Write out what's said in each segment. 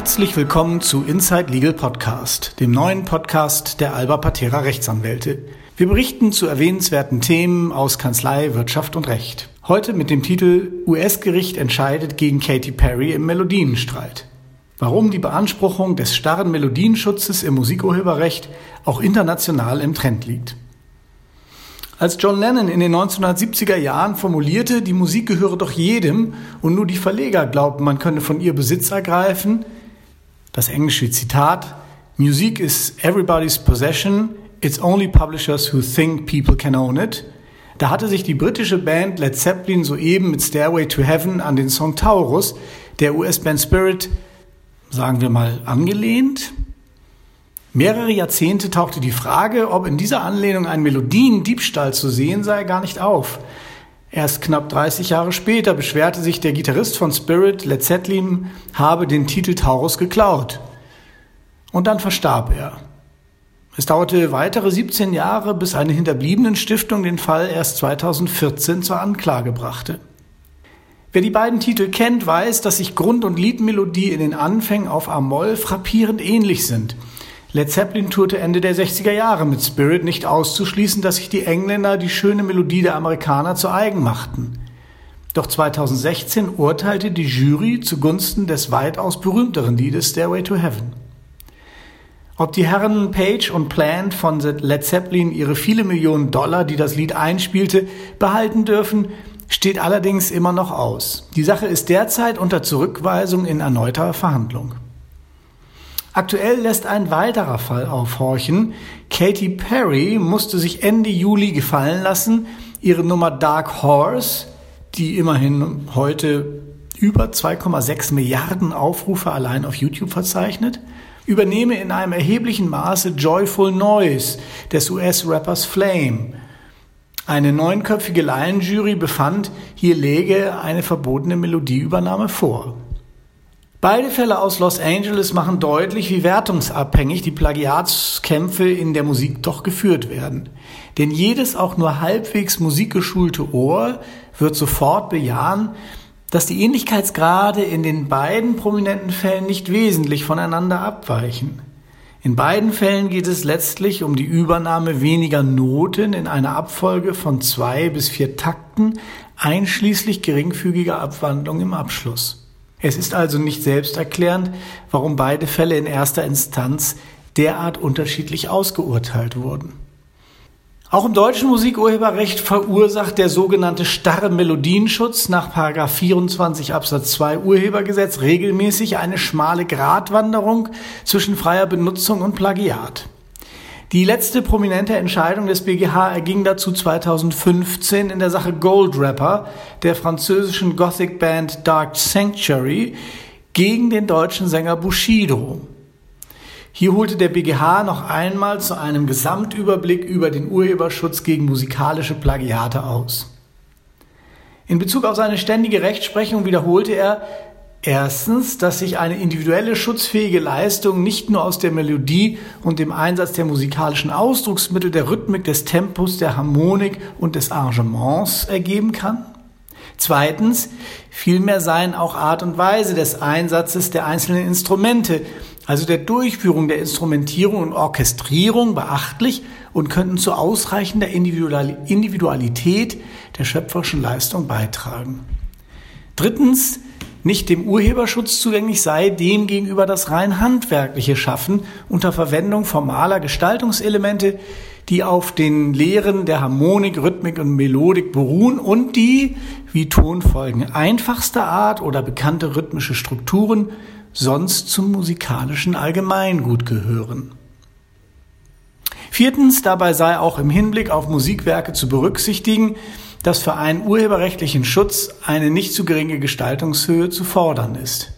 Herzlich willkommen zu Inside Legal Podcast, dem neuen Podcast der Alba Patera Rechtsanwälte. Wir berichten zu erwähnenswerten Themen aus Kanzlei, Wirtschaft und Recht. Heute mit dem Titel US-Gericht entscheidet gegen Katy Perry im Melodienstreit. Warum die Beanspruchung des starren Melodienschutzes im Musikurheberrecht auch international im Trend liegt. Als John Lennon in den 1970er Jahren formulierte, die Musik gehöre doch jedem und nur die Verleger glaubten, man könne von ihr Besitz ergreifen, das englische Zitat, Music is everybody's possession, it's only publishers who think people can own it, da hatte sich die britische Band Led Zeppelin soeben mit Stairway to Heaven an den Song Taurus der US-Band Spirit, sagen wir mal, angelehnt. Mehrere Jahrzehnte tauchte die Frage, ob in dieser Anlehnung ein Melodiendiebstahl zu sehen sei, gar nicht auf. Erst knapp 30 Jahre später beschwerte sich der Gitarrist von Spirit, Led Zeppelin, habe den Titel Taurus geklaut. Und dann verstarb er. Es dauerte weitere 17 Jahre, bis eine hinterbliebenen Stiftung den Fall erst 2014 zur Anklage brachte. Wer die beiden Titel kennt, weiß, dass sich Grund- und Liedmelodie in den Anfängen auf Amol frappierend ähnlich sind – Led Zeppelin tourte Ende der 60er Jahre mit Spirit nicht auszuschließen, dass sich die Engländer die schöne Melodie der Amerikaner zu eigen machten. Doch 2016 urteilte die Jury zugunsten des weitaus berühmteren Liedes Stairway to Heaven. Ob die Herren Page und Plant von Led Zeppelin ihre viele Millionen Dollar, die das Lied einspielte, behalten dürfen, steht allerdings immer noch aus. Die Sache ist derzeit unter Zurückweisung in erneuter Verhandlung. Aktuell lässt ein weiterer Fall aufhorchen. Katy Perry musste sich Ende Juli gefallen lassen, ihre Nummer Dark Horse, die immerhin heute über 2,6 Milliarden Aufrufe allein auf YouTube verzeichnet, übernehme in einem erheblichen Maße Joyful Noise des US-Rappers Flame. Eine neunköpfige Laienjury befand, hier läge eine verbotene Melodieübernahme vor. Beide Fälle aus Los Angeles machen deutlich, wie wertungsabhängig die Plagiatskämpfe in der Musik doch geführt werden. Denn jedes auch nur halbwegs musikgeschulte Ohr wird sofort bejahen, dass die Ähnlichkeitsgrade in den beiden prominenten Fällen nicht wesentlich voneinander abweichen. In beiden Fällen geht es letztlich um die Übernahme weniger Noten in einer Abfolge von zwei bis vier Takten, einschließlich geringfügiger Abwandlung im Abschluss. Es ist also nicht selbsterklärend, warum beide Fälle in erster Instanz derart unterschiedlich ausgeurteilt wurden. Auch im deutschen Musikurheberrecht verursacht der sogenannte starre Melodienschutz nach 24 Absatz 2 Urhebergesetz regelmäßig eine schmale Gratwanderung zwischen freier Benutzung und Plagiat. Die letzte prominente Entscheidung des BGH erging dazu 2015 in der Sache Gold Rapper der französischen Gothic Band Dark Sanctuary gegen den deutschen Sänger Bushido. Hier holte der BGH noch einmal zu einem Gesamtüberblick über den Urheberschutz gegen musikalische Plagiate aus. In Bezug auf seine ständige Rechtsprechung wiederholte er, Erstens, dass sich eine individuelle schutzfähige Leistung nicht nur aus der Melodie und dem Einsatz der musikalischen Ausdrucksmittel, der Rhythmik, des Tempos, der Harmonik und des Arrangements ergeben kann. Zweitens, vielmehr seien auch Art und Weise des Einsatzes der einzelnen Instrumente, also der Durchführung der Instrumentierung und Orchestrierung beachtlich und könnten zu ausreichender Individualität der schöpferischen Leistung beitragen. Drittens, nicht dem Urheberschutz zugänglich sei, dem gegenüber das rein handwerkliche Schaffen unter Verwendung formaler Gestaltungselemente, die auf den Lehren der Harmonik, Rhythmik und Melodik beruhen und die, wie Tonfolgen einfachster Art oder bekannte rhythmische Strukturen, sonst zum musikalischen Allgemeingut gehören. Viertens, dabei sei auch im Hinblick auf Musikwerke zu berücksichtigen, dass für einen urheberrechtlichen Schutz eine nicht zu geringe Gestaltungshöhe zu fordern ist.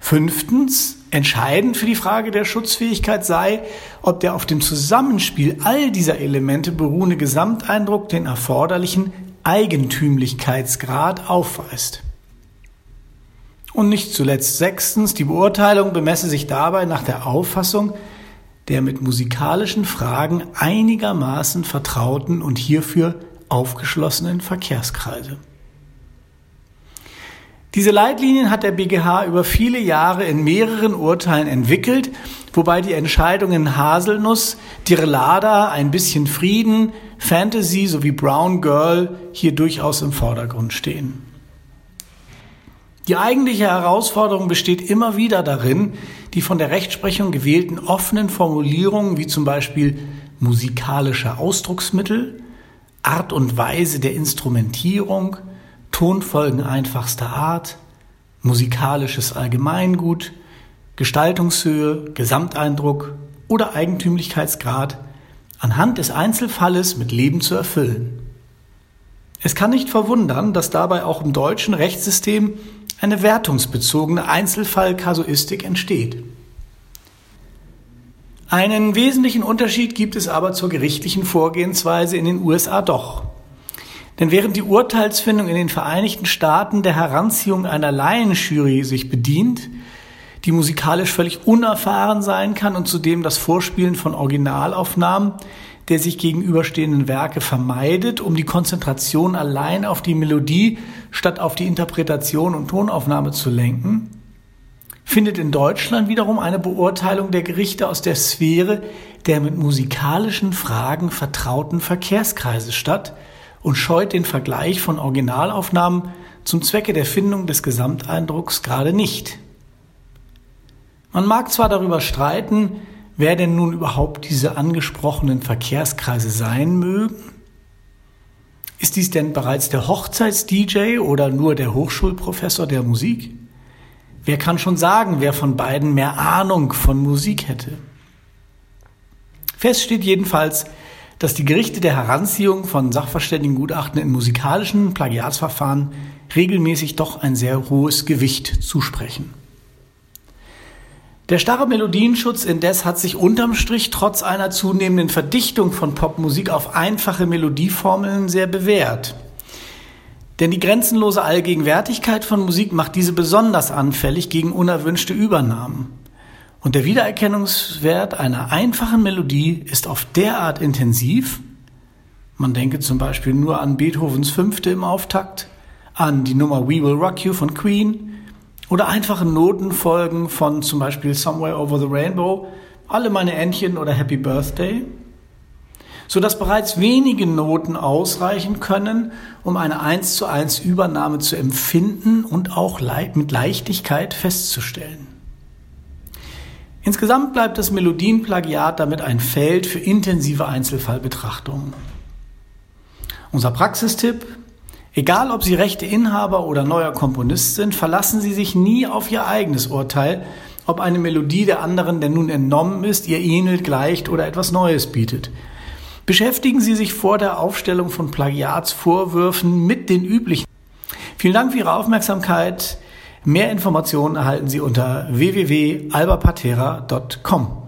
Fünftens, entscheidend für die Frage der Schutzfähigkeit sei, ob der auf dem Zusammenspiel all dieser Elemente beruhende Gesamteindruck den erforderlichen Eigentümlichkeitsgrad aufweist. Und nicht zuletzt sechstens, die Beurteilung bemesse sich dabei nach der Auffassung der mit musikalischen Fragen einigermaßen vertrauten und hierfür aufgeschlossenen Verkehrskreise. Diese Leitlinien hat der BGH über viele Jahre in mehreren Urteilen entwickelt, wobei die Entscheidungen Haselnuss, Direlada, Ein bisschen Frieden, Fantasy sowie Brown Girl hier durchaus im Vordergrund stehen. Die eigentliche Herausforderung besteht immer wieder darin, die von der Rechtsprechung gewählten offenen Formulierungen wie zum Beispiel musikalische Ausdrucksmittel, Art und Weise der Instrumentierung, Tonfolgen einfachster Art, musikalisches Allgemeingut, Gestaltungshöhe, Gesamteindruck oder Eigentümlichkeitsgrad anhand des Einzelfalles mit Leben zu erfüllen. Es kann nicht verwundern, dass dabei auch im deutschen Rechtssystem eine wertungsbezogene Einzelfallkasuistik entsteht. Einen wesentlichen Unterschied gibt es aber zur gerichtlichen Vorgehensweise in den USA doch. Denn während die Urteilsfindung in den Vereinigten Staaten der Heranziehung einer Laienjury sich bedient, die musikalisch völlig unerfahren sein kann und zudem das Vorspielen von Originalaufnahmen der sich gegenüberstehenden Werke vermeidet, um die Konzentration allein auf die Melodie statt auf die Interpretation und Tonaufnahme zu lenken, findet in Deutschland wiederum eine Beurteilung der Gerichte aus der Sphäre der mit musikalischen Fragen vertrauten Verkehrskreise statt, und scheut den Vergleich von Originalaufnahmen zum Zwecke der Findung des Gesamteindrucks gerade nicht. Man mag zwar darüber streiten, wer denn nun überhaupt diese angesprochenen Verkehrskreise sein mögen. Ist dies denn bereits der Hochzeits-DJ oder nur der Hochschulprofessor der Musik? Wer kann schon sagen, wer von beiden mehr Ahnung von Musik hätte? Fest steht jedenfalls, dass die Gerichte der Heranziehung von Sachverständigengutachten in musikalischen Plagiatsverfahren regelmäßig doch ein sehr hohes Gewicht zusprechen. Der starre Melodienschutz indes hat sich unterm Strich trotz einer zunehmenden Verdichtung von Popmusik auf einfache Melodieformeln sehr bewährt. Denn die grenzenlose Allgegenwärtigkeit von Musik macht diese besonders anfällig gegen unerwünschte Übernahmen. Und der Wiedererkennungswert einer einfachen Melodie ist auf derart intensiv, man denke zum Beispiel nur an Beethovens Fünfte im Auftakt, an die Nummer We Will Rock You von Queen oder einfache Notenfolgen von zum Beispiel Somewhere Over the Rainbow, Alle meine Entchen oder Happy Birthday, so dass bereits wenige Noten ausreichen können, um eine 1 zu 1 Übernahme zu empfinden und auch mit Leichtigkeit festzustellen. Insgesamt bleibt das Melodienplagiat damit ein Feld für intensive Einzelfallbetrachtungen. Unser Praxistipp, egal ob Sie rechte Inhaber oder neuer Komponist sind, verlassen Sie sich nie auf Ihr eigenes Urteil, ob eine Melodie der anderen denn nun entnommen ist, ihr ähnelt, gleicht oder etwas Neues bietet. Beschäftigen Sie sich vor der Aufstellung von Plagiatsvorwürfen mit den üblichen. Vielen Dank für Ihre Aufmerksamkeit. Mehr Informationen erhalten Sie unter www.albapatera.com.